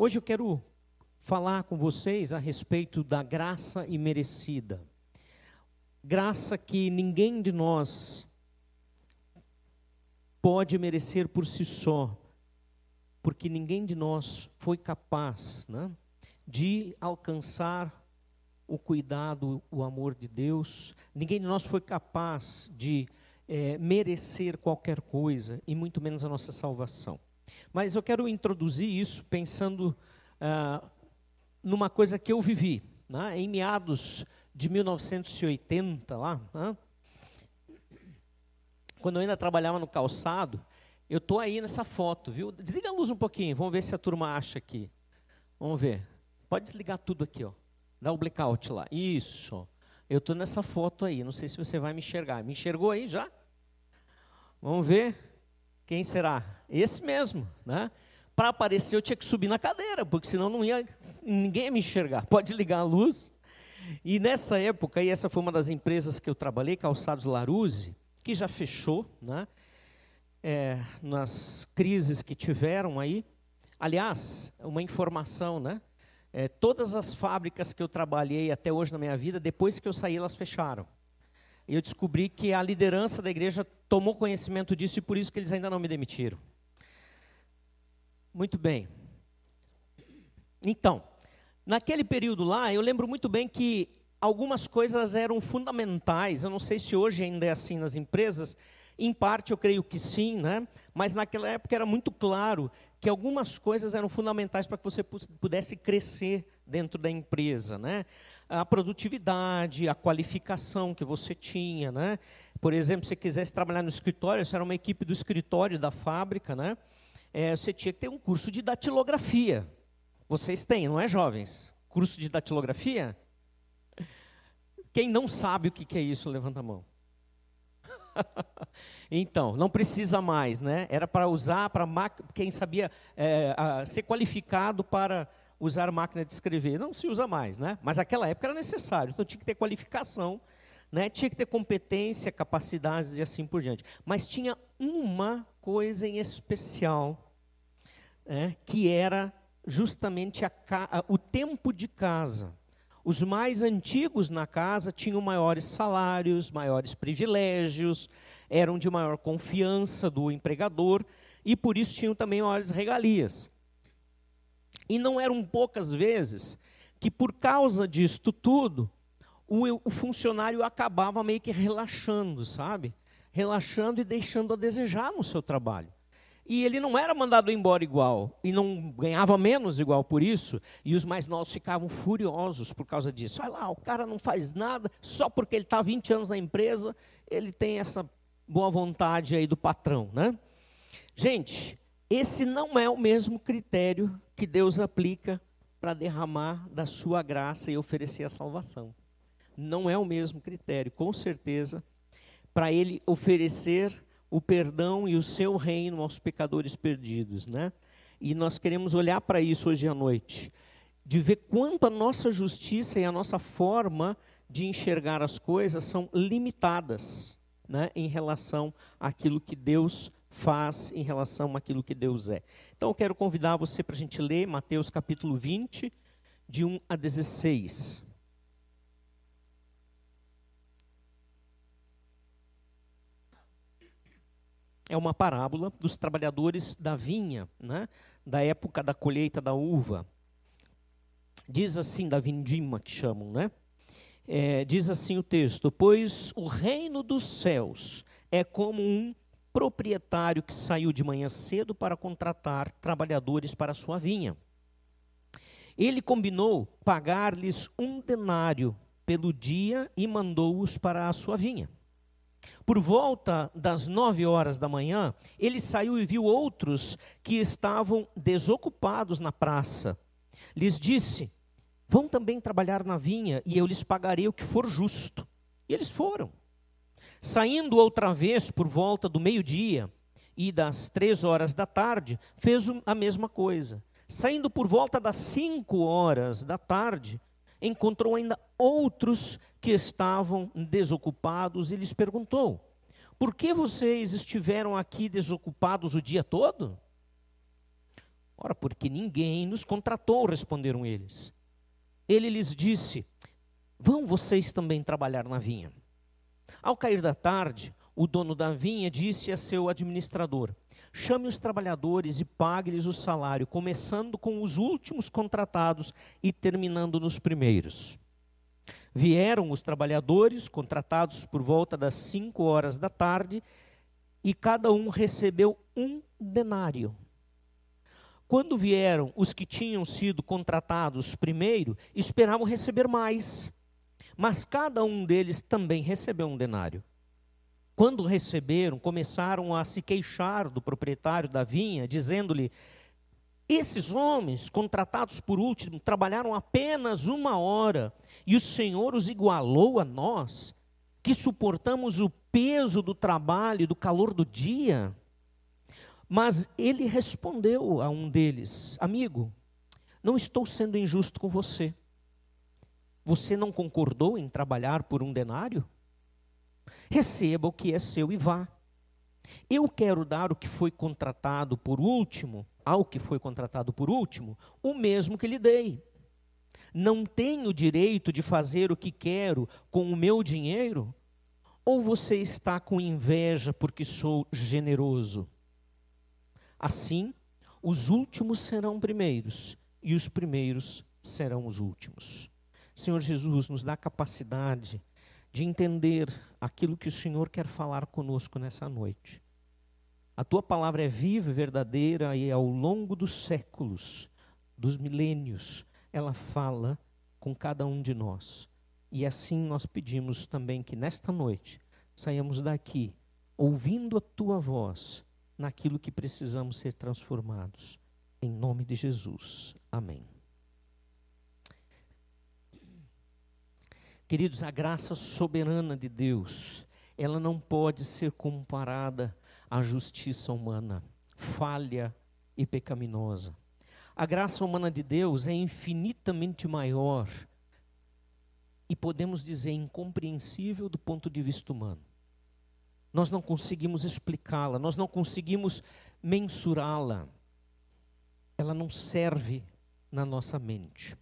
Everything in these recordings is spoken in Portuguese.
Hoje eu quero falar com vocês a respeito da graça imerecida. Graça que ninguém de nós pode merecer por si só, porque ninguém de nós foi capaz né, de alcançar o cuidado, o amor de Deus, ninguém de nós foi capaz de é, merecer qualquer coisa, e muito menos a nossa salvação. Mas eu quero introduzir isso pensando ah, numa coisa que eu vivi, né, em meados de 1980, lá, né, quando eu ainda trabalhava no calçado, eu estou aí nessa foto, viu? Desliga a luz um pouquinho, vamos ver se a turma acha aqui. Vamos ver. Pode desligar tudo aqui, ó. Dá o blackout lá. Isso. Eu estou nessa foto aí, não sei se você vai me enxergar. Me enxergou aí já? Vamos ver. Quem será? Esse mesmo, né? Para aparecer eu tinha que subir na cadeira, porque senão não ia ninguém ia me enxergar. Pode ligar a luz. E nessa época, e essa foi uma das empresas que eu trabalhei, Calçados Laruse, que já fechou, né? É, nas crises que tiveram aí. Aliás, uma informação, né? É, todas as fábricas que eu trabalhei até hoje na minha vida, depois que eu saí, elas fecharam. E eu descobri que a liderança da igreja tomou conhecimento disso e por isso que eles ainda não me demitiram. Muito bem. Então, naquele período lá, eu lembro muito bem que algumas coisas eram fundamentais. Eu não sei se hoje ainda é assim nas empresas. Em parte, eu creio que sim, né? mas naquela época era muito claro que algumas coisas eram fundamentais para que você pudesse crescer dentro da empresa. Né? A produtividade, a qualificação que você tinha. Né? Por exemplo, se você quisesse trabalhar no escritório, se era uma equipe do escritório da fábrica, né? É, você tinha que ter um curso de datilografia. Vocês têm, não é, jovens? Curso de datilografia? Quem não sabe o que é isso, levanta a mão. então, não precisa mais, né? Era para usar, para quem sabia é, a, ser qualificado para usar máquina de escrever. Não se usa mais, né? Mas naquela época era necessário, então tinha que ter qualificação, né? tinha que ter competência, capacidades e assim por diante. Mas tinha uma coisa em especial, né? que era justamente a, o tempo de casa. Os mais antigos na casa tinham maiores salários, maiores privilégios, eram de maior confiança do empregador e por isso tinham também maiores regalias. E não eram poucas vezes que, por causa disto tudo, o, o funcionário acabava meio que relaxando, sabe? Relaxando e deixando a desejar no seu trabalho. E ele não era mandado embora igual, e não ganhava menos igual por isso, e os mais novos ficavam furiosos por causa disso. Olha lá, o cara não faz nada, só porque ele está 20 anos na empresa, ele tem essa boa vontade aí do patrão, né? Gente, esse não é o mesmo critério que Deus aplica para derramar da sua graça e oferecer a salvação. Não é o mesmo critério, com certeza, para ele oferecer o perdão e o seu reino aos pecadores perdidos, né? E nós queremos olhar para isso hoje à noite, de ver quanto a nossa justiça e a nossa forma de enxergar as coisas são limitadas, né, em relação àquilo que Deus faz, em relação àquilo que Deus é. Então eu quero convidar você para a gente ler Mateus capítulo 20, de 1 a 16. é uma parábola dos trabalhadores da vinha, né? da época da colheita da uva. Diz assim, da vindima que chamam, né? É, diz assim o texto: Pois o reino dos céus é como um proprietário que saiu de manhã cedo para contratar trabalhadores para sua vinha. Ele combinou pagar-lhes um denário pelo dia e mandou-os para a sua vinha. Por volta das nove horas da manhã, ele saiu e viu outros que estavam desocupados na praça. Lhes disse: Vão também trabalhar na vinha, e eu lhes pagarei o que for justo. E eles foram. Saindo outra vez por volta do meio-dia e das três horas da tarde, fez a mesma coisa. Saindo por volta das cinco horas da tarde, encontrou ainda outros que estavam desocupados e lhes perguntou: Por que vocês estiveram aqui desocupados o dia todo? Ora, porque ninguém nos contratou, responderam eles. Ele lhes disse: Vão vocês também trabalhar na vinha. Ao cair da tarde, o dono da vinha disse a seu administrador: Chame os trabalhadores e pague-lhes o salário, começando com os últimos contratados e terminando nos primeiros. Vieram os trabalhadores, contratados por volta das cinco horas da tarde, e cada um recebeu um denário. Quando vieram os que tinham sido contratados primeiro, esperavam receber mais, mas cada um deles também recebeu um denário. Quando receberam, começaram a se queixar do proprietário da vinha, dizendo-lhe: Esses homens, contratados por último, trabalharam apenas uma hora, e o Senhor os igualou a nós, que suportamos o peso do trabalho e do calor do dia. Mas ele respondeu a um deles: Amigo, não estou sendo injusto com você. Você não concordou em trabalhar por um denário? receba o que é seu e vá. Eu quero dar o que foi contratado por último, ao que foi contratado por último, o mesmo que lhe dei. Não tenho direito de fazer o que quero com o meu dinheiro? Ou você está com inveja porque sou generoso? Assim, os últimos serão primeiros e os primeiros serão os últimos. Senhor Jesus, nos dá capacidade de entender aquilo que o Senhor quer falar conosco nessa noite. A tua palavra é viva e verdadeira e ao longo dos séculos, dos milênios, ela fala com cada um de nós. E assim nós pedimos também que nesta noite saiamos daqui ouvindo a tua voz naquilo que precisamos ser transformados. Em nome de Jesus. Amém. Queridos, a graça soberana de Deus, ela não pode ser comparada à justiça humana, falha e pecaminosa. A graça humana de Deus é infinitamente maior e podemos dizer incompreensível do ponto de vista humano. Nós não conseguimos explicá-la, nós não conseguimos mensurá-la. Ela não serve na nossa mente.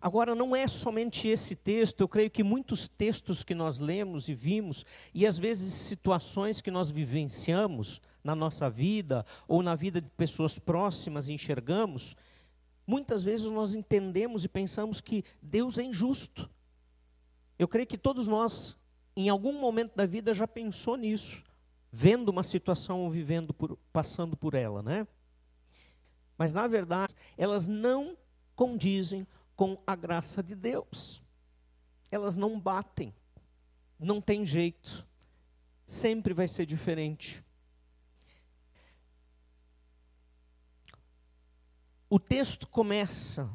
Agora, não é somente esse texto, eu creio que muitos textos que nós lemos e vimos, e às vezes situações que nós vivenciamos na nossa vida, ou na vida de pessoas próximas e enxergamos, muitas vezes nós entendemos e pensamos que Deus é injusto. Eu creio que todos nós, em algum momento da vida, já pensou nisso, vendo uma situação ou vivendo por, passando por ela, né? Mas na verdade, elas não condizem com a graça de Deus. Elas não batem, não tem jeito, sempre vai ser diferente. O texto começa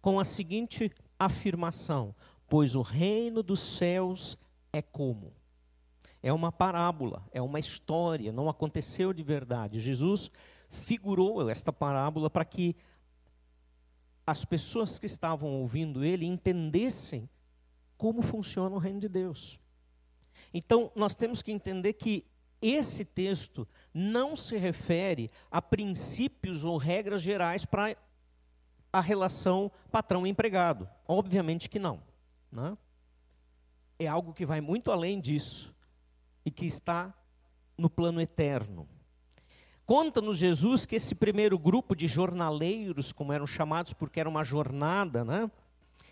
com a seguinte afirmação: Pois o reino dos céus é como? É uma parábola, é uma história, não aconteceu de verdade. Jesus figurou esta parábola para que as pessoas que estavam ouvindo ele entendessem como funciona o reino de Deus. Então, nós temos que entender que esse texto não se refere a princípios ou regras gerais para a relação patrão-empregado. Obviamente que não. Né? É algo que vai muito além disso e que está no plano eterno. Conta-nos Jesus que esse primeiro grupo de jornaleiros, como eram chamados porque era uma jornada, né?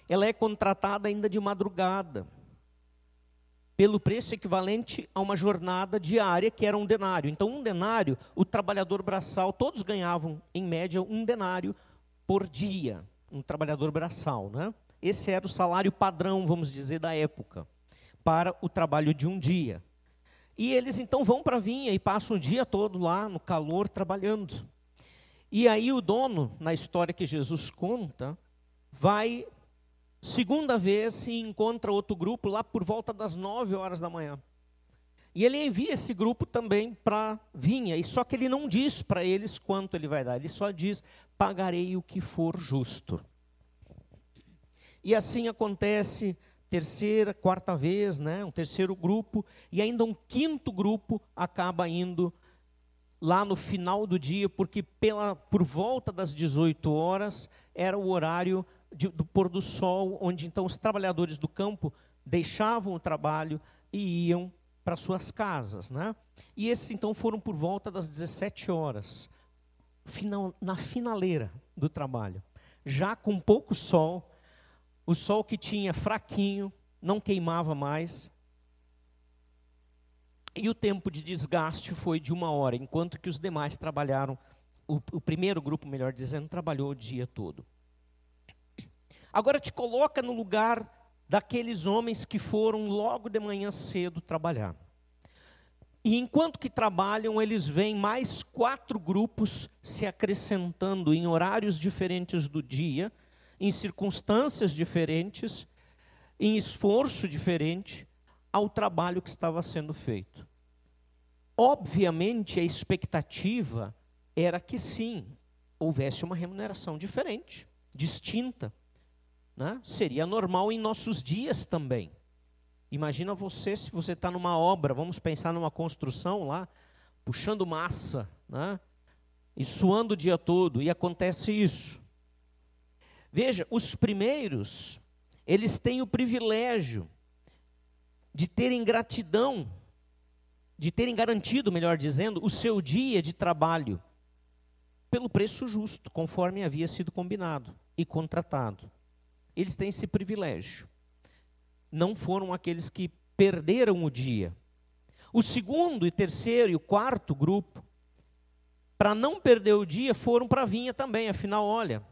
ela é contratada ainda de madrugada, pelo preço equivalente a uma jornada diária, que era um denário. Então, um denário, o trabalhador braçal, todos ganhavam, em média, um denário por dia, um trabalhador braçal. Né? Esse era o salário padrão, vamos dizer, da época, para o trabalho de um dia. E eles então vão para a vinha e passam o dia todo lá no calor trabalhando. E aí o dono, na história que Jesus conta, vai segunda vez e encontra outro grupo lá por volta das nove horas da manhã. E ele envia esse grupo também para a vinha, e só que ele não diz para eles quanto ele vai dar, ele só diz: pagarei o que for justo. E assim acontece terceira, quarta vez, né, um terceiro grupo, e ainda um quinto grupo acaba indo lá no final do dia, porque pela, por volta das 18 horas era o horário de, do pôr do sol, onde então os trabalhadores do campo deixavam o trabalho e iam para suas casas. Né? E esses então foram por volta das 17 horas, final, na finaleira do trabalho. Já com pouco sol, o sol que tinha fraquinho, não queimava mais, e o tempo de desgaste foi de uma hora, enquanto que os demais trabalharam, o, o primeiro grupo, melhor dizendo, trabalhou o dia todo. Agora te coloca no lugar daqueles homens que foram logo de manhã cedo trabalhar. E enquanto que trabalham, eles veem mais quatro grupos se acrescentando em horários diferentes do dia, em circunstâncias diferentes, em esforço diferente, ao trabalho que estava sendo feito. Obviamente, a expectativa era que sim, houvesse uma remuneração diferente, distinta. Né? Seria normal em nossos dias também. Imagina você se você está numa obra, vamos pensar numa construção lá, puxando massa, né? e suando o dia todo, e acontece isso. Veja, os primeiros, eles têm o privilégio de terem gratidão, de terem garantido, melhor dizendo, o seu dia de trabalho pelo preço justo, conforme havia sido combinado e contratado. Eles têm esse privilégio. Não foram aqueles que perderam o dia. O segundo e terceiro e o quarto grupo, para não perder o dia, foram para a vinha também. Afinal, olha,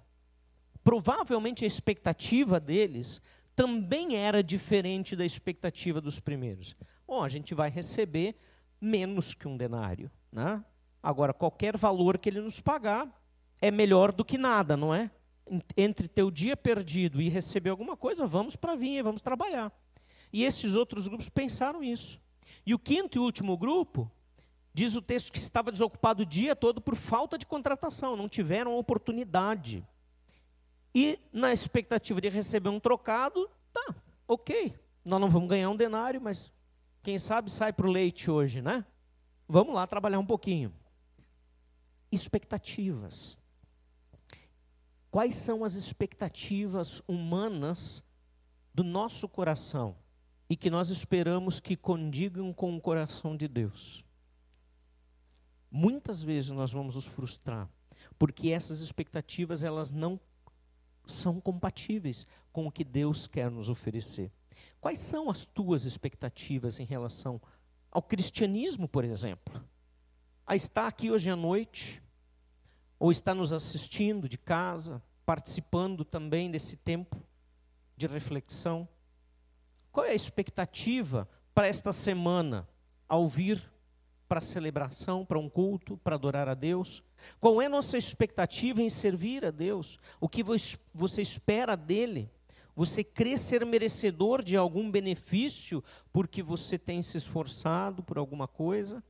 provavelmente a expectativa deles também era diferente da expectativa dos primeiros. Bom, a gente vai receber menos que um denário. Né? Agora, qualquer valor que ele nos pagar é melhor do que nada, não é? Entre ter o dia perdido e receber alguma coisa, vamos para a vinha, vamos trabalhar. E esses outros grupos pensaram isso. E o quinto e último grupo, diz o texto que estava desocupado o dia todo por falta de contratação, não tiveram oportunidade. E na expectativa de receber um trocado, tá, ok. Nós não vamos ganhar um denário, mas quem sabe sai para o leite hoje, né? Vamos lá trabalhar um pouquinho. Expectativas. Quais são as expectativas humanas do nosso coração e que nós esperamos que condigam com o coração de Deus? Muitas vezes nós vamos nos frustrar, porque essas expectativas elas não são compatíveis com o que Deus quer nos oferecer. Quais são as tuas expectativas em relação ao cristianismo, por exemplo? A estar aqui hoje à noite, ou está nos assistindo de casa, participando também desse tempo de reflexão? Qual é a expectativa para esta semana ao vir para a celebração, para um culto, para adorar a Deus? Qual é nossa expectativa em servir a Deus? O que você espera dele? Você crê ser merecedor de algum benefício porque você tem se esforçado por alguma coisa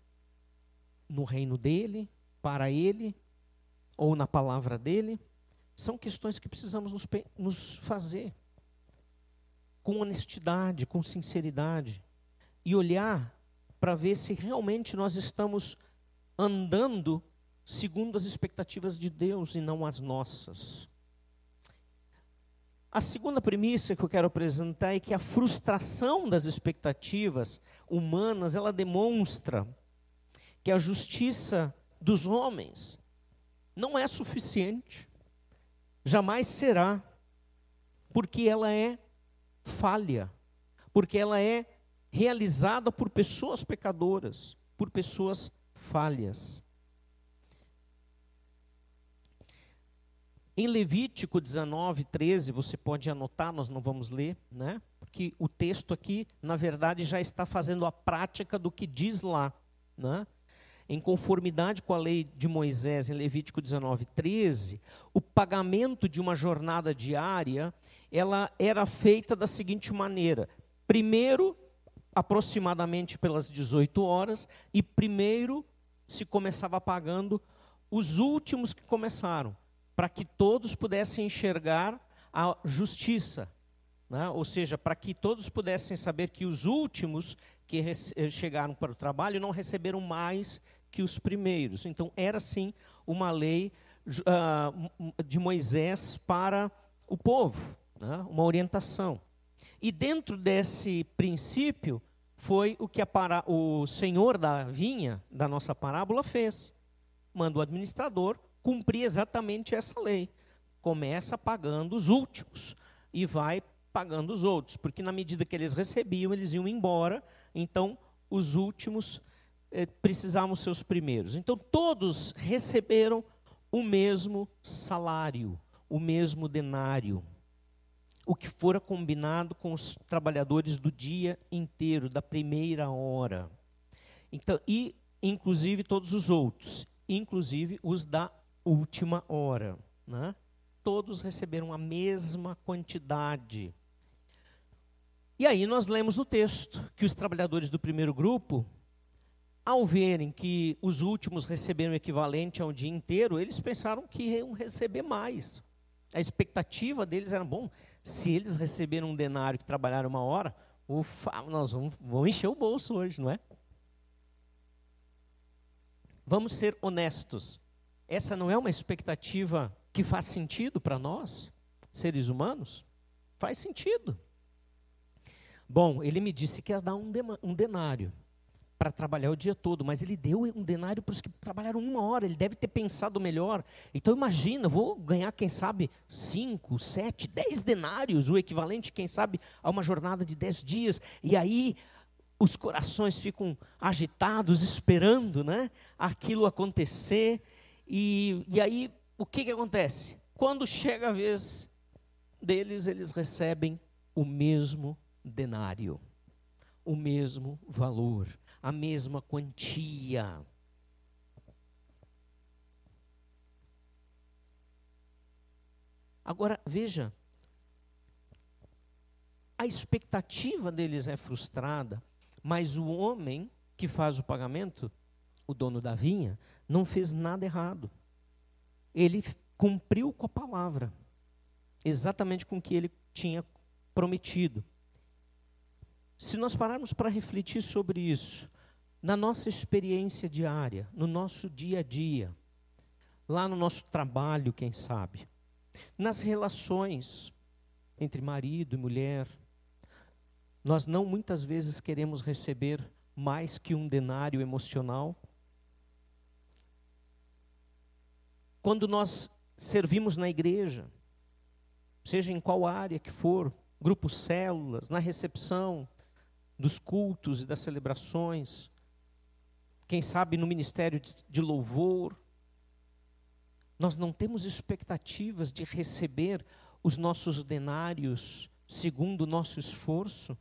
no reino dele, para ele ou na palavra dele? São questões que precisamos nos, nos fazer com honestidade, com sinceridade e olhar para ver se realmente nós estamos andando segundo as expectativas de Deus e não as nossas. A segunda premissa que eu quero apresentar é que a frustração das expectativas humanas, ela demonstra que a justiça dos homens não é suficiente, jamais será, porque ela é falha, porque ela é realizada por pessoas pecadoras, por pessoas falhas. Em Levítico 19, 13, você pode anotar, nós não vamos ler, né? Porque o texto aqui, na verdade, já está fazendo a prática do que diz lá, né? Em conformidade com a lei de Moisés, em Levítico 19, 13, o pagamento de uma jornada diária, ela era feita da seguinte maneira: primeiro aproximadamente pelas 18 horas, e primeiro se começava pagando os últimos que começaram, para que todos pudessem enxergar a justiça. Né? Ou seja, para que todos pudessem saber que os últimos que chegaram para o trabalho não receberam mais que os primeiros. Então, era sim uma lei uh, de Moisés para o povo, né? uma orientação. E dentro desse princípio foi o que o senhor da vinha, da nossa parábola, fez. Manda o administrador cumprir exatamente essa lei. Começa pagando os últimos e vai pagando os outros, porque na medida que eles recebiam, eles iam embora, então os últimos eh, precisavam ser os primeiros. Então todos receberam o mesmo salário, o mesmo denário. O que fora combinado com os trabalhadores do dia inteiro, da primeira hora. Então, e inclusive todos os outros, inclusive os da última hora. Né? Todos receberam a mesma quantidade. E aí nós lemos no texto que os trabalhadores do primeiro grupo, ao verem que os últimos receberam o equivalente a um dia inteiro, eles pensaram que iam receber mais. A expectativa deles era, bom, se eles receberam um denário que trabalharam uma hora, ufa, nós vamos, vamos encher o bolso hoje, não é? Vamos ser honestos. Essa não é uma expectativa que faz sentido para nós, seres humanos? Faz sentido. Bom, ele me disse que ia dar um, um denário para trabalhar o dia todo, mas ele deu um denário para os que trabalharam uma hora, ele deve ter pensado melhor. Então imagina, vou ganhar, quem sabe, cinco, sete, dez denários, o equivalente, quem sabe, a uma jornada de dez dias. E aí os corações ficam agitados, esperando né, aquilo acontecer. E, e aí o que, que acontece? Quando chega a vez deles, eles recebem o mesmo denário, o mesmo valor, a mesma quantia. Agora, veja, a expectativa deles é frustrada, mas o homem que faz o pagamento, o dono da vinha, não fez nada errado. Ele cumpriu com a palavra, exatamente com o que ele tinha prometido. Se nós pararmos para refletir sobre isso, na nossa experiência diária, no nosso dia a dia, lá no nosso trabalho, quem sabe, nas relações entre marido e mulher, nós não muitas vezes queremos receber mais que um denário emocional. Quando nós servimos na igreja, seja em qual área que for, grupos células, na recepção, dos cultos e das celebrações, quem sabe no ministério de louvor. Nós não temos expectativas de receber os nossos denários segundo o nosso esforço.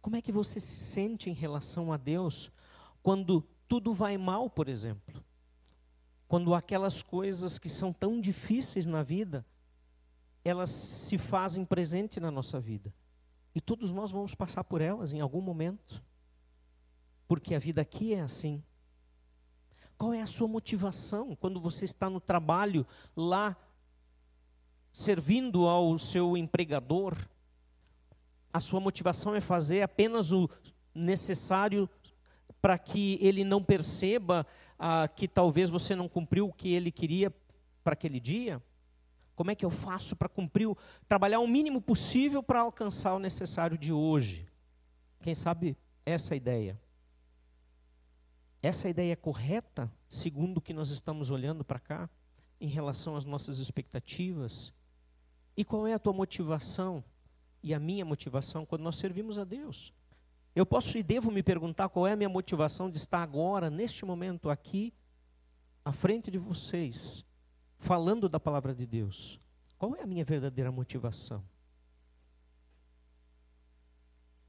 Como é que você se sente em relação a Deus quando tudo vai mal, por exemplo? Quando aquelas coisas que são tão difíceis na vida, elas se fazem presente na nossa vida. E todos nós vamos passar por elas em algum momento. Porque a vida aqui é assim. Qual é a sua motivação quando você está no trabalho lá, servindo ao seu empregador? A sua motivação é fazer apenas o necessário para que ele não perceba ah, que talvez você não cumpriu o que ele queria para aquele dia? Como é que eu faço para cumprir, o, trabalhar o mínimo possível para alcançar o necessário de hoje? Quem sabe essa é ideia? Essa ideia é correta, segundo o que nós estamos olhando para cá, em relação às nossas expectativas? E qual é a tua motivação e a minha motivação quando nós servimos a Deus? Eu posso e devo me perguntar qual é a minha motivação de estar agora, neste momento, aqui, à frente de vocês, falando da palavra de Deus, qual é a minha verdadeira motivação?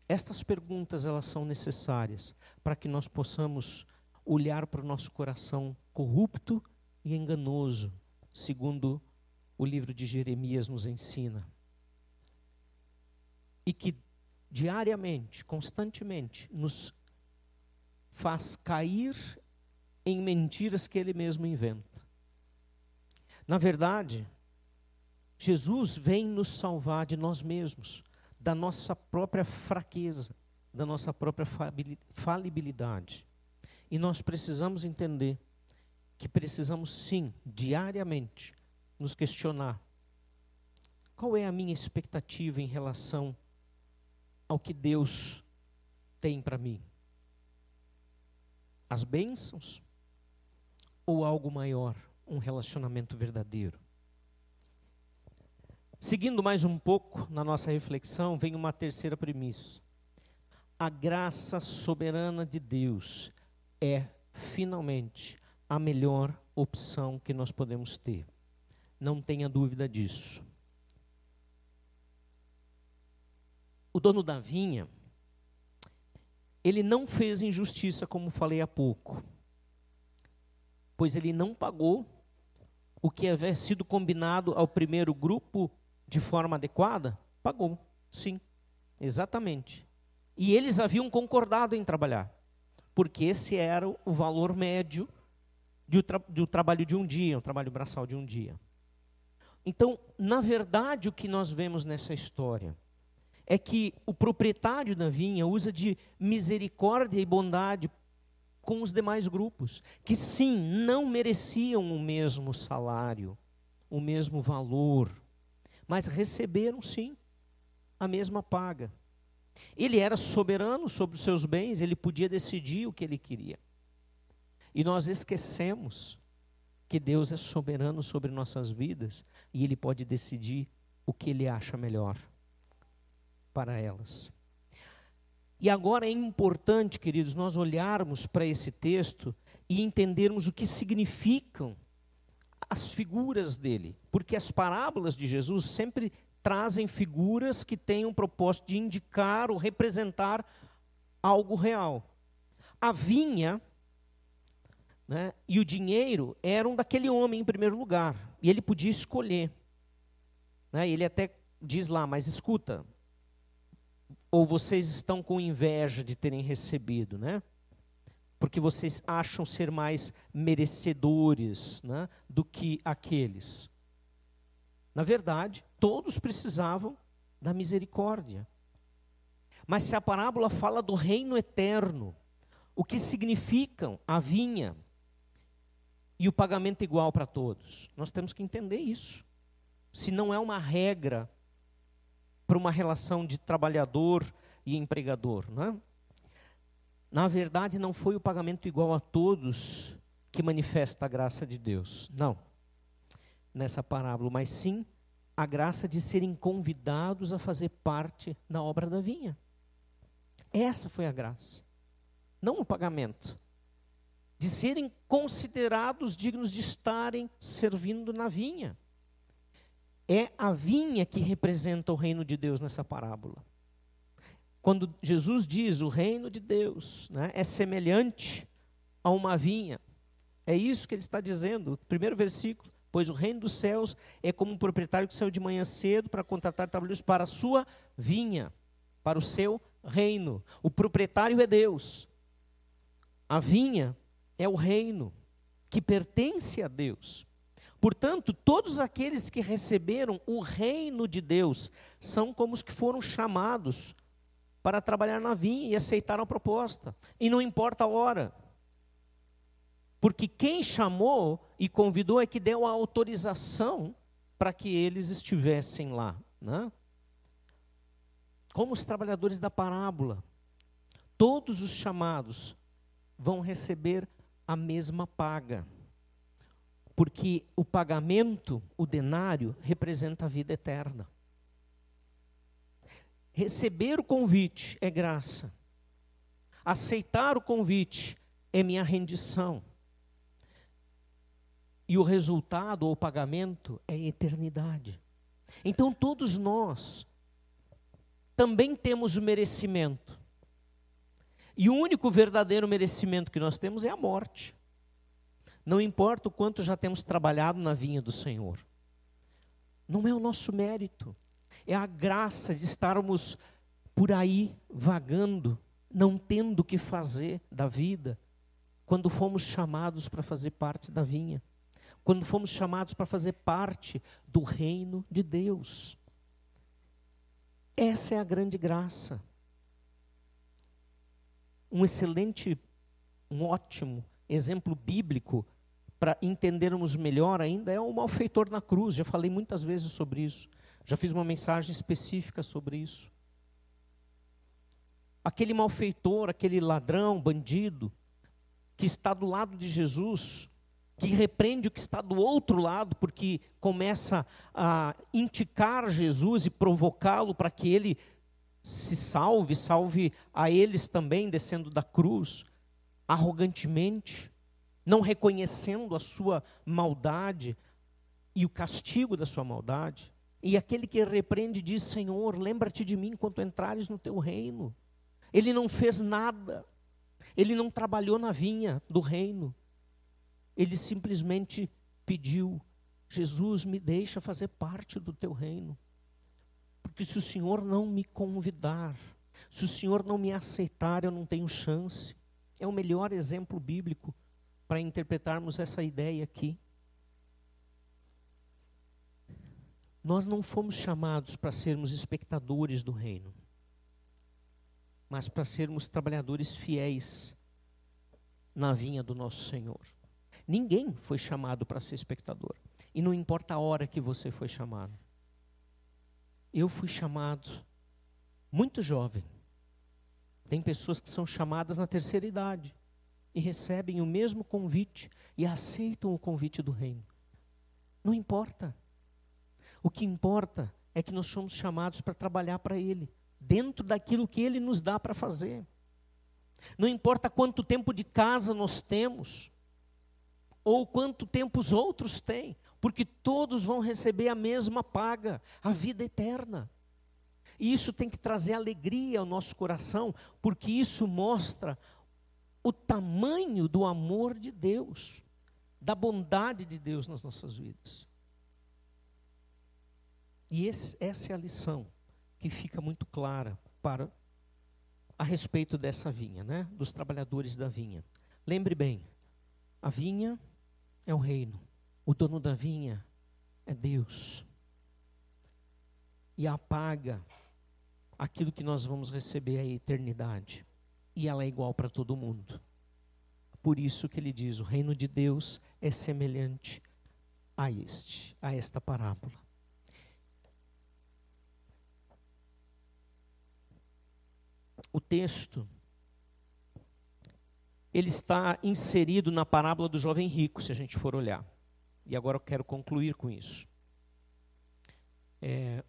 Estas perguntas elas são necessárias para que nós possamos olhar para o nosso coração corrupto e enganoso, segundo o livro de Jeremias nos ensina. E que diariamente, constantemente, nos faz cair em mentiras que ele mesmo inventa. Na verdade, Jesus vem nos salvar de nós mesmos, da nossa própria fraqueza, da nossa própria falibilidade. E nós precisamos entender que precisamos sim, diariamente, nos questionar: qual é a minha expectativa em relação ao que Deus tem para mim? As bênçãos ou algo maior, um relacionamento verdadeiro? Seguindo mais um pouco na nossa reflexão, vem uma terceira premissa. A graça soberana de Deus é, finalmente, a melhor opção que nós podemos ter. Não tenha dúvida disso. O dono da vinha, ele não fez injustiça, como falei há pouco, pois ele não pagou o que havia sido combinado ao primeiro grupo de forma adequada? Pagou, sim, exatamente. E eles haviam concordado em trabalhar, porque esse era o valor médio do, tra do trabalho de um dia, o trabalho braçal de um dia. Então, na verdade, o que nós vemos nessa história é que o proprietário da vinha usa de misericórdia e bondade com os demais grupos, que sim, não mereciam o mesmo salário, o mesmo valor, mas receberam sim a mesma paga. Ele era soberano sobre os seus bens, ele podia decidir o que ele queria. E nós esquecemos que Deus é soberano sobre nossas vidas e ele pode decidir o que ele acha melhor para elas. E agora é importante, queridos, nós olharmos para esse texto e entendermos o que significam as figuras dele, porque as parábolas de Jesus sempre trazem figuras que têm um propósito de indicar ou representar algo real. A vinha né, e o dinheiro eram daquele homem em primeiro lugar, e ele podia escolher. Né, ele até diz lá, mas escuta, ou vocês estão com inveja de terem recebido, né? porque vocês acham ser mais merecedores né, do que aqueles. Na verdade, todos precisavam da misericórdia. Mas se a parábola fala do reino eterno, o que significam a vinha e o pagamento igual para todos? Nós temos que entender isso. Se não é uma regra para uma relação de trabalhador e empregador, não é? Na verdade, não foi o pagamento igual a todos que manifesta a graça de Deus. Não. Nessa parábola, mas sim a graça de serem convidados a fazer parte da obra da vinha. Essa foi a graça. Não o pagamento. De serem considerados dignos de estarem servindo na vinha. É a vinha que representa o reino de Deus nessa parábola. Quando Jesus diz o reino de Deus né, é semelhante a uma vinha, é isso que ele está dizendo, primeiro versículo. Pois o reino dos céus é como um proprietário que saiu de manhã cedo para contratar trabalhadores para a sua vinha, para o seu reino. O proprietário é Deus. A vinha é o reino que pertence a Deus. Portanto, todos aqueles que receberam o reino de Deus são como os que foram chamados para trabalhar na vinha e aceitaram a proposta. E não importa a hora. Porque quem chamou e convidou é que deu a autorização para que eles estivessem lá. Né? Como os trabalhadores da parábola, todos os chamados vão receber a mesma paga. Porque o pagamento, o denário, representa a vida eterna. Receber o convite é graça. Aceitar o convite é minha rendição. E o resultado ou pagamento é eternidade. Então todos nós também temos o merecimento. E o único verdadeiro merecimento que nós temos é a morte. Não importa o quanto já temos trabalhado na vinha do Senhor. Não é o nosso mérito é a graça de estarmos por aí vagando, não tendo o que fazer da vida, quando fomos chamados para fazer parte da vinha, quando fomos chamados para fazer parte do reino de Deus. Essa é a grande graça. Um excelente, um ótimo exemplo bíblico para entendermos melhor ainda é o malfeitor na cruz. Já falei muitas vezes sobre isso. Já fiz uma mensagem específica sobre isso. Aquele malfeitor, aquele ladrão, bandido, que está do lado de Jesus, que repreende o que está do outro lado, porque começa a indicar Jesus e provocá-lo para que ele se salve, salve a eles também descendo da cruz, arrogantemente, não reconhecendo a sua maldade e o castigo da sua maldade. E aquele que repreende diz: Senhor, lembra-te de mim quando entrares no teu reino. Ele não fez nada, ele não trabalhou na vinha do reino, ele simplesmente pediu: Jesus, me deixa fazer parte do teu reino. Porque se o Senhor não me convidar, se o Senhor não me aceitar, eu não tenho chance. É o melhor exemplo bíblico para interpretarmos essa ideia aqui. Nós não fomos chamados para sermos espectadores do reino, mas para sermos trabalhadores fiéis na vinha do nosso Senhor. Ninguém foi chamado para ser espectador, e não importa a hora que você foi chamado. Eu fui chamado muito jovem. Tem pessoas que são chamadas na terceira idade e recebem o mesmo convite e aceitam o convite do reino. Não importa. O que importa é que nós somos chamados para trabalhar para Ele, dentro daquilo que Ele nos dá para fazer. Não importa quanto tempo de casa nós temos, ou quanto tempo os outros têm, porque todos vão receber a mesma paga, a vida eterna. E isso tem que trazer alegria ao nosso coração, porque isso mostra o tamanho do amor de Deus, da bondade de Deus nas nossas vidas. E esse, essa é a lição que fica muito clara para a respeito dessa vinha, né? Dos trabalhadores da vinha. Lembre bem, a vinha é o reino, o dono da vinha é Deus. E apaga aquilo que nós vamos receber a eternidade e ela é igual para todo mundo. Por isso que ele diz: o reino de Deus é semelhante a este, a esta parábola. O texto ele está inserido na parábola do jovem rico, se a gente for olhar. E agora eu quero concluir com isso. É,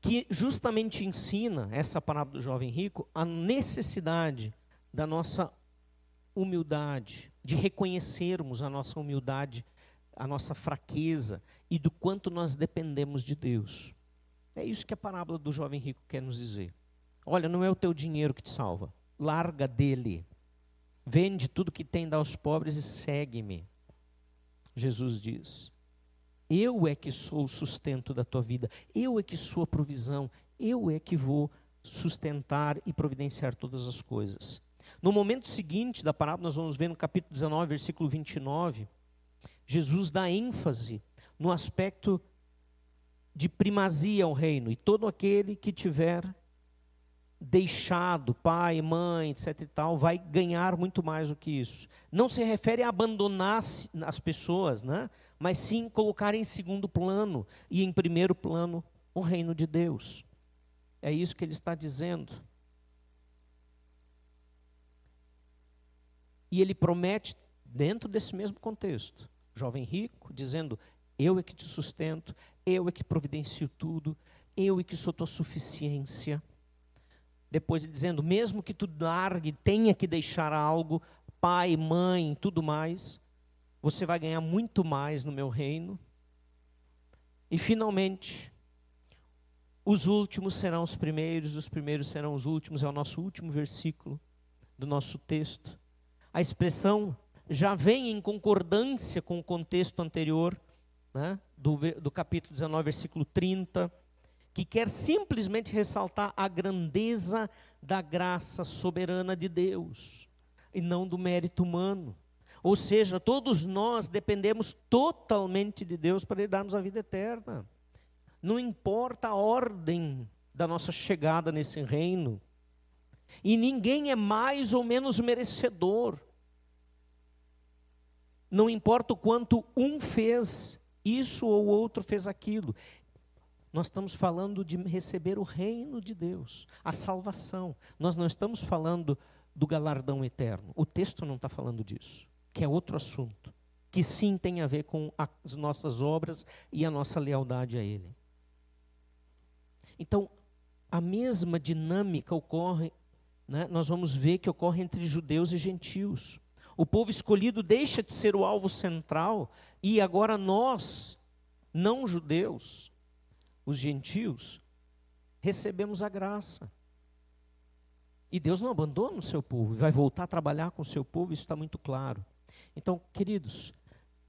que justamente ensina essa parábola do jovem rico a necessidade da nossa humildade, de reconhecermos a nossa humildade, a nossa fraqueza e do quanto nós dependemos de Deus. É isso que a parábola do jovem rico quer nos dizer. Olha, não é o teu dinheiro que te salva, larga dele. Vende tudo que tem, dá aos pobres e segue-me. Jesus diz. Eu é que sou o sustento da tua vida, eu é que sou a provisão, eu é que vou sustentar e providenciar todas as coisas. No momento seguinte da parábola, nós vamos ver no capítulo 19, versículo 29, Jesus dá ênfase no aspecto de primazia ao reino, e todo aquele que tiver deixado pai, mãe, etc e tal, vai ganhar muito mais do que isso. Não se refere a abandonar as pessoas, né? Mas sim colocar em segundo plano e em primeiro plano o reino de Deus. É isso que ele está dizendo. E ele promete, dentro desse mesmo contexto, jovem rico, dizendo: Eu é que te sustento, eu é que providencio tudo, eu é que sou tua suficiência. Depois dizendo: Mesmo que tu largue, tenha que deixar algo, pai, mãe, tudo mais, você vai ganhar muito mais no meu reino. E finalmente, os últimos serão os primeiros, os primeiros serão os últimos, é o nosso último versículo do nosso texto. A expressão já vem em concordância com o contexto anterior, né, do, do capítulo 19, versículo 30, que quer simplesmente ressaltar a grandeza da graça soberana de Deus, e não do mérito humano. Ou seja, todos nós dependemos totalmente de Deus para lhe darmos a vida eterna. Não importa a ordem da nossa chegada nesse reino. E ninguém é mais ou menos merecedor. Não importa o quanto um fez isso ou outro fez aquilo. Nós estamos falando de receber o reino de Deus, a salvação. Nós não estamos falando do galardão eterno. O texto não está falando disso, que é outro assunto, que sim tem a ver com as nossas obras e a nossa lealdade a Ele. Então, a mesma dinâmica ocorre, né, nós vamos ver que ocorre entre judeus e gentios. O povo escolhido deixa de ser o alvo central e agora nós, não judeus, os gentios, recebemos a graça. E Deus não abandona o seu povo, vai voltar a trabalhar com o seu povo, isso está muito claro. Então, queridos,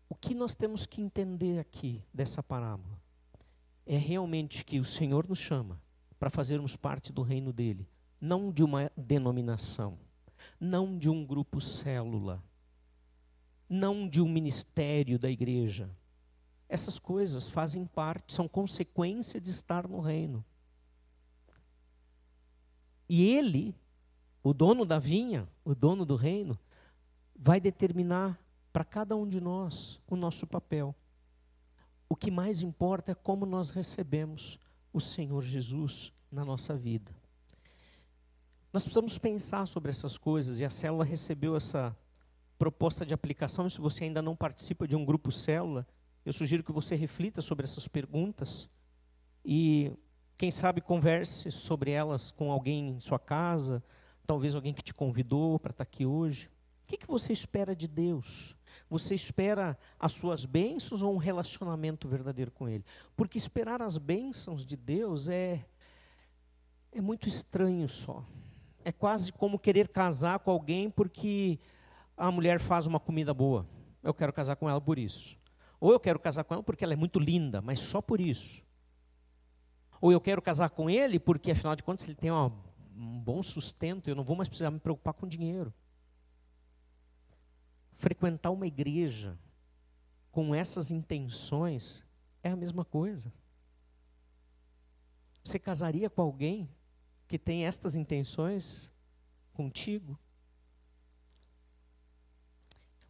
o que nós temos que entender aqui dessa parábola é realmente que o Senhor nos chama para fazermos parte do reino dele, não de uma denominação, não de um grupo célula, não de um ministério da igreja. Essas coisas fazem parte, são consequência de estar no reino. E ele, o dono da vinha, o dono do reino, vai determinar para cada um de nós o nosso papel. O que mais importa é como nós recebemos o Senhor Jesus na nossa vida. Nós precisamos pensar sobre essas coisas e a célula recebeu essa proposta de aplicação. Se você ainda não participa de um grupo célula, eu sugiro que você reflita sobre essas perguntas e, quem sabe, converse sobre elas com alguém em sua casa, talvez alguém que te convidou para estar aqui hoje. Que, que você espera de Deus? Você espera as suas bênçãos ou um relacionamento verdadeiro com Ele? Porque esperar as bênçãos de Deus é, é muito estranho só. É quase como querer casar com alguém porque a mulher faz uma comida boa. Eu quero casar com ela por isso. Ou eu quero casar com ela porque ela é muito linda, mas só por isso. Ou eu quero casar com ele porque, afinal de contas, ele tem uma, um bom sustento, eu não vou mais precisar me preocupar com dinheiro. Frequentar uma igreja com essas intenções é a mesma coisa. Você casaria com alguém que tem estas intenções contigo?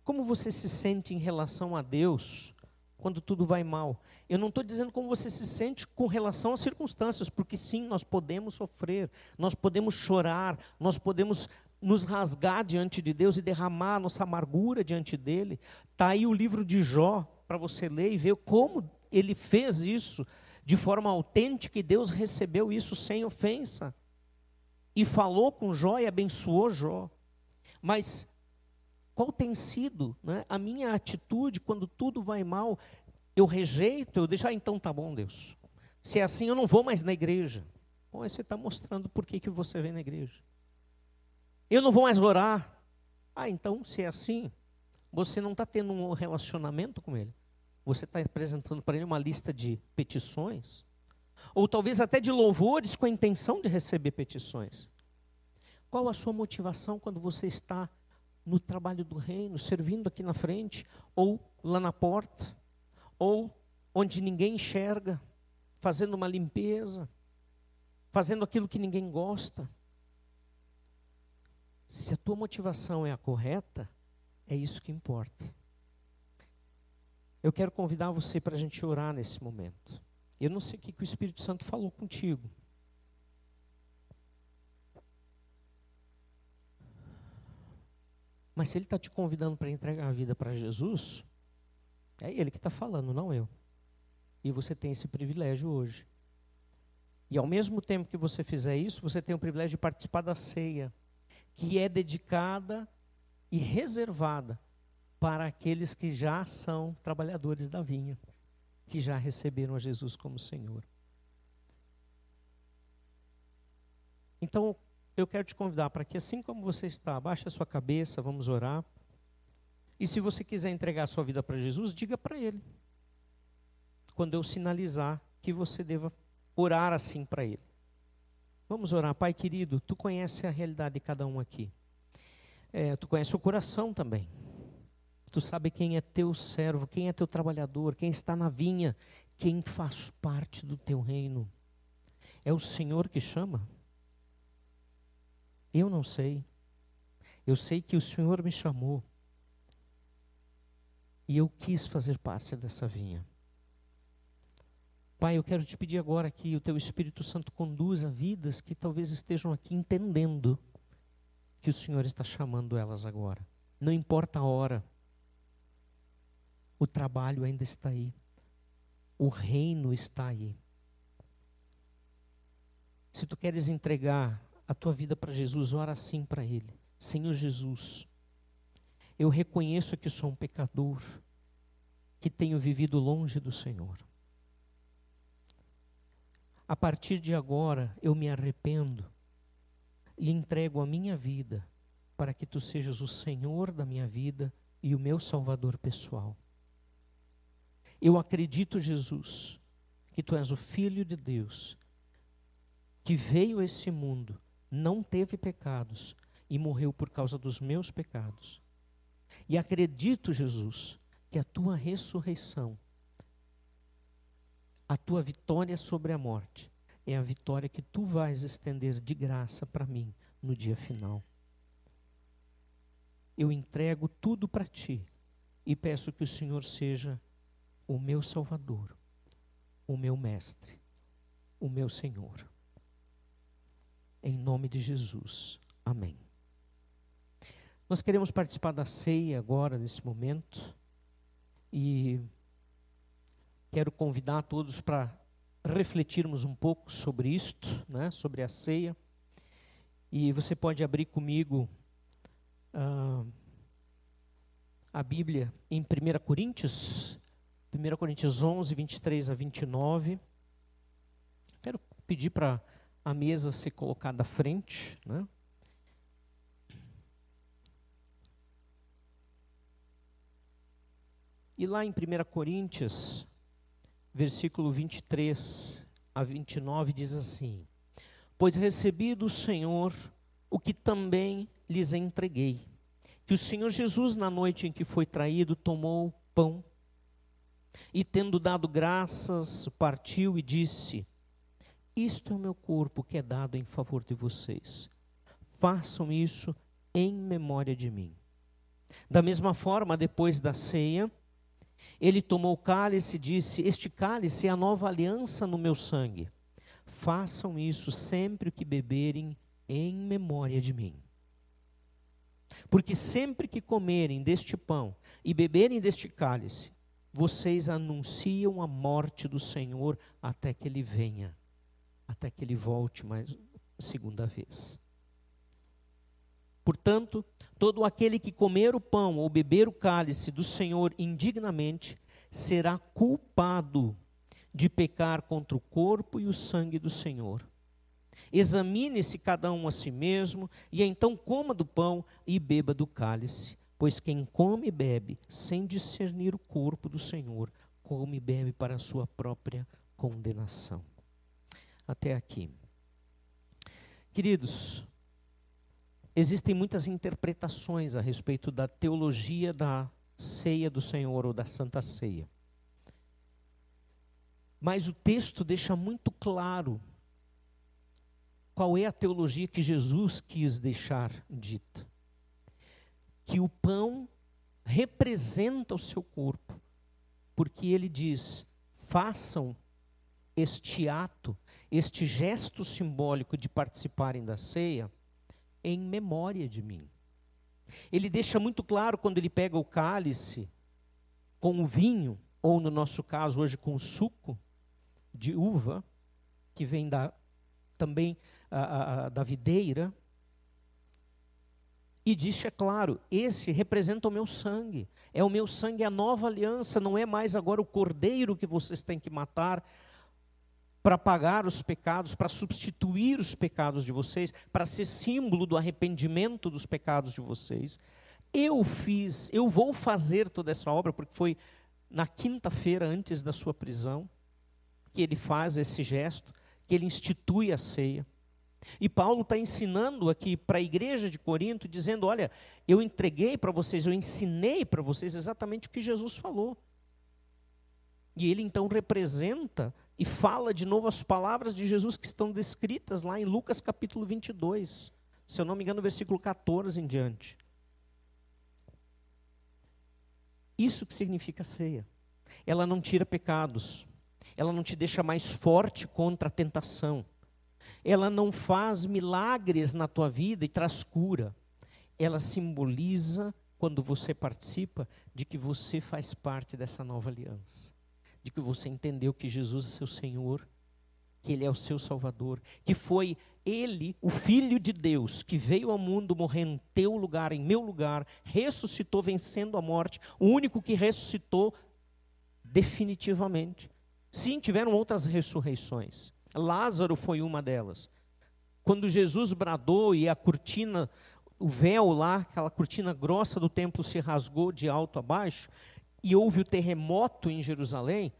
Como você se sente em relação a Deus quando tudo vai mal? Eu não estou dizendo como você se sente com relação às circunstâncias, porque sim, nós podemos sofrer, nós podemos chorar, nós podemos nos rasgar diante de Deus e derramar nossa amargura diante dele. Está aí o livro de Jó para você ler e ver como ele fez isso de forma autêntica e Deus recebeu isso sem ofensa. E falou com Jó e abençoou Jó. Mas qual tem sido né, a minha atitude quando tudo vai mal? Eu rejeito, eu deixo, ah, então tá bom, Deus. Se é assim, eu não vou mais na igreja. Bom, aí você está mostrando por que, que você vem na igreja. Eu não vou mais orar. Ah, então, se é assim, você não está tendo um relacionamento com Ele. Você está apresentando para Ele uma lista de petições. Ou talvez até de louvores com a intenção de receber petições. Qual a sua motivação quando você está no trabalho do reino, servindo aqui na frente, ou lá na porta, ou onde ninguém enxerga, fazendo uma limpeza, fazendo aquilo que ninguém gosta. Se a tua motivação é a correta, é isso que importa. Eu quero convidar você para a gente orar nesse momento. Eu não sei o que o Espírito Santo falou contigo. Mas se ele está te convidando para entregar a vida para Jesus, é ele que está falando, não eu. E você tem esse privilégio hoje. E ao mesmo tempo que você fizer isso, você tem o privilégio de participar da ceia, que é dedicada e reservada para aqueles que já são trabalhadores da vinha, que já receberam a Jesus como Senhor. Então, eu quero te convidar para que, assim como você está, abaixe a sua cabeça, vamos orar. E se você quiser entregar a sua vida para Jesus, diga para Ele. Quando eu sinalizar que você deva orar assim para Ele. Vamos orar, Pai querido, Tu conhece a realidade de cada um aqui. É, tu conhece o coração também. Tu sabe quem é teu servo, quem é teu trabalhador, quem está na vinha, quem faz parte do teu reino. É o Senhor que chama. Eu não sei. Eu sei que o Senhor me chamou. E eu quis fazer parte dessa vinha. Pai, eu quero te pedir agora que o teu Espírito Santo conduza vidas que talvez estejam aqui entendendo que o Senhor está chamando elas agora. Não importa a hora, o trabalho ainda está aí, o reino está aí. Se tu queres entregar a tua vida para Jesus, ora assim para Ele: Senhor Jesus, eu reconheço que sou um pecador, que tenho vivido longe do Senhor. A partir de agora, eu me arrependo e entrego a minha vida para que tu sejas o Senhor da minha vida e o meu Salvador pessoal. Eu acredito, Jesus, que tu és o Filho de Deus, que veio a esse mundo, não teve pecados e morreu por causa dos meus pecados. E acredito, Jesus, que a tua ressurreição, a tua vitória sobre a morte, é a vitória que tu vais estender de graça para mim no dia final. Eu entrego tudo para ti e peço que o Senhor seja o meu Salvador, o meu Mestre, o meu Senhor. Em nome de Jesus. Amém. Nós queremos participar da ceia agora, nesse momento, e quero convidar todos para refletirmos um pouco sobre isto, né, sobre a ceia. E você pode abrir comigo uh, a Bíblia em 1 Coríntios, 1 Coríntios 11, 23 a 29. Quero pedir para a mesa ser colocada à frente, né? E lá em 1 Coríntios, versículo 23 a 29 diz assim: Pois recebi do Senhor o que também lhes entreguei, que o Senhor Jesus, na noite em que foi traído, tomou pão e, tendo dado graças, partiu e disse: Isto é o meu corpo que é dado em favor de vocês. Façam isso em memória de mim. Da mesma forma, depois da ceia, ele tomou o cálice e disse: Este cálice é a nova aliança no meu sangue. Façam isso sempre que beberem em memória de mim. Porque sempre que comerem deste pão e beberem deste cálice, vocês anunciam a morte do Senhor até que ele venha, até que ele volte mais segunda vez. Portanto, todo aquele que comer o pão ou beber o cálice do Senhor indignamente será culpado de pecar contra o corpo e o sangue do Senhor. Examine-se cada um a si mesmo, e então coma do pão e beba do cálice. Pois quem come e bebe sem discernir o corpo do Senhor, come e bebe para a sua própria condenação. Até aqui. Queridos, existem muitas interpretações a respeito da teologia da ceia do Senhor ou da Santa Ceia. Mas o texto deixa muito claro qual é a teologia que Jesus quis deixar dita. Que o pão representa o seu corpo, porque ele diz: façam este ato, este gesto simbólico de participarem da ceia em memória de mim. Ele deixa muito claro quando ele pega o cálice com o vinho, ou no nosso caso hoje com o suco de uva, que vem da, também a, a, da videira, e diz, é claro, esse representa o meu sangue. É o meu sangue, é a nova aliança, não é mais agora o cordeiro que vocês têm que matar, para pagar os pecados, para substituir os pecados de vocês, para ser símbolo do arrependimento dos pecados de vocês. Eu fiz, eu vou fazer toda essa obra, porque foi na quinta-feira antes da sua prisão que ele faz esse gesto, que ele institui a ceia. E Paulo está ensinando aqui para a igreja de Corinto, dizendo: Olha, eu entreguei para vocês, eu ensinei para vocês exatamente o que Jesus falou. E ele então representa e fala de novo as palavras de Jesus que estão descritas lá em Lucas capítulo 22. Se eu não me engano, versículo 14 em diante. Isso que significa ceia. Ela não tira pecados. Ela não te deixa mais forte contra a tentação. Ela não faz milagres na tua vida e traz cura. Ela simboliza, quando você participa, de que você faz parte dessa nova aliança. De que você entendeu que Jesus é seu Senhor, que Ele é o seu Salvador, que foi Ele, o Filho de Deus, que veio ao mundo morrer em teu lugar, em meu lugar, ressuscitou vencendo a morte, o único que ressuscitou definitivamente. Sim, tiveram outras ressurreições. Lázaro foi uma delas. Quando Jesus bradou e a cortina, o véu lá, aquela cortina grossa do templo se rasgou de alto a baixo, e houve o terremoto em Jerusalém,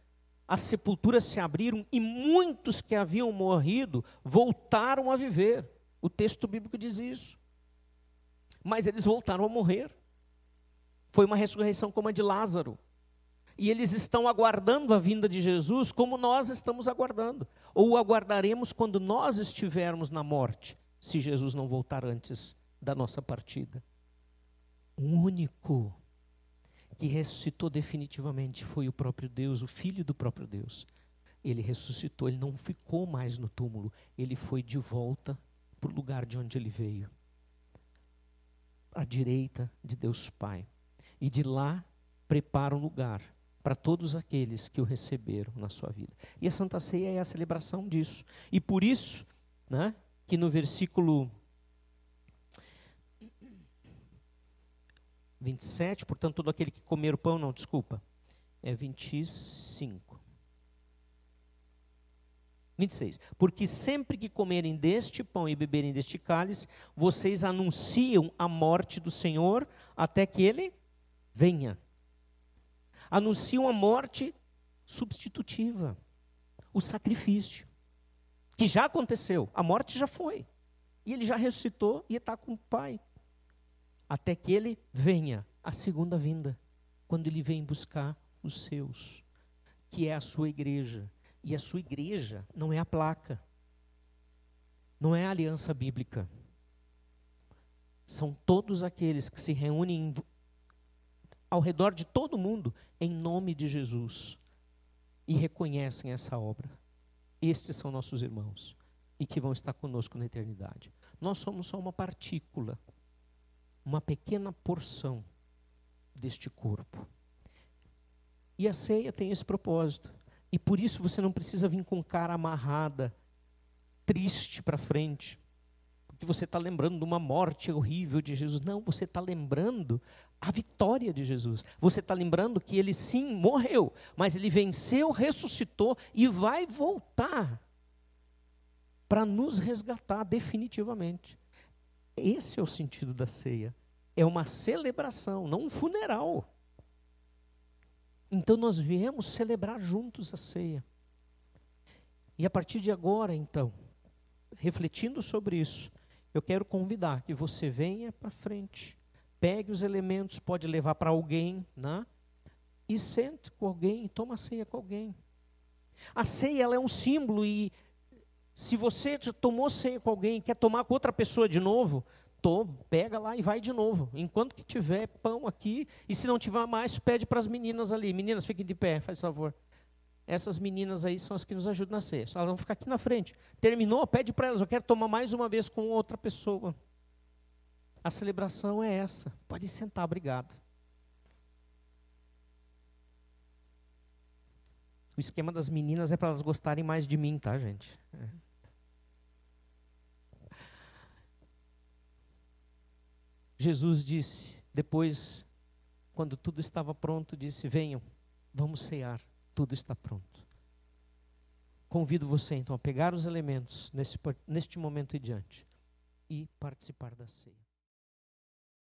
as sepulturas se abriram e muitos que haviam morrido voltaram a viver. O texto bíblico diz isso. Mas eles voltaram a morrer. Foi uma ressurreição como a de Lázaro e eles estão aguardando a vinda de Jesus como nós estamos aguardando, ou aguardaremos quando nós estivermos na morte, se Jesus não voltar antes da nossa partida. O único que ressuscitou definitivamente foi o próprio Deus, o Filho do próprio Deus. Ele ressuscitou, ele não ficou mais no túmulo, ele foi de volta para o lugar de onde ele veio à direita de Deus Pai. E de lá prepara um lugar para todos aqueles que o receberam na sua vida. E a Santa Ceia é a celebração disso. E por isso, né, que no versículo 27, portanto, todo aquele que comer o pão, não, desculpa, é 25. 26. Porque sempre que comerem deste pão e beberem deste cálice, vocês anunciam a morte do Senhor até que ele venha anunciam a morte substitutiva, o sacrifício, que já aconteceu, a morte já foi, e ele já ressuscitou e está com o Pai, até que ele venha, a segunda vinda, quando ele vem buscar os seus, que é a sua igreja, e a sua igreja não é a placa, não é a aliança bíblica. São todos aqueles que se reúnem ao redor de todo mundo em nome de Jesus e reconhecem essa obra. Estes são nossos irmãos e que vão estar conosco na eternidade. Nós somos só uma partícula, uma pequena porção deste corpo. E a ceia tem esse propósito. E por isso você não precisa vir com cara amarrada, triste para frente, porque você está lembrando de uma morte horrível de Jesus. Não, você está lembrando a vitória de Jesus. Você está lembrando que ele sim morreu, mas ele venceu, ressuscitou e vai voltar para nos resgatar definitivamente. Esse é o sentido da ceia. É uma celebração, não um funeral. Então nós viemos celebrar juntos a ceia. E a partir de agora, então, refletindo sobre isso, eu quero convidar que você venha para frente pegue os elementos, pode levar para alguém, né? E sente com alguém, toma a ceia com alguém. A ceia ela é um símbolo e se você tomou ceia com alguém, quer tomar com outra pessoa de novo, pega lá e vai de novo. Enquanto que tiver pão aqui, e se não tiver mais, pede para as meninas ali. Meninas, fiquem de pé, faz favor. Essas meninas aí são as que nos ajudam na ceia. Elas vão ficar aqui na frente. Terminou, pede para elas, eu quero tomar mais uma vez com outra pessoa. A celebração é essa. Pode sentar, obrigado. O esquema das meninas é para elas gostarem mais de mim, tá, gente? É. Jesus disse, depois, quando tudo estava pronto, disse: Venham, vamos cear, tudo está pronto. Convido você então a pegar os elementos nesse, neste momento e diante e participar da ceia.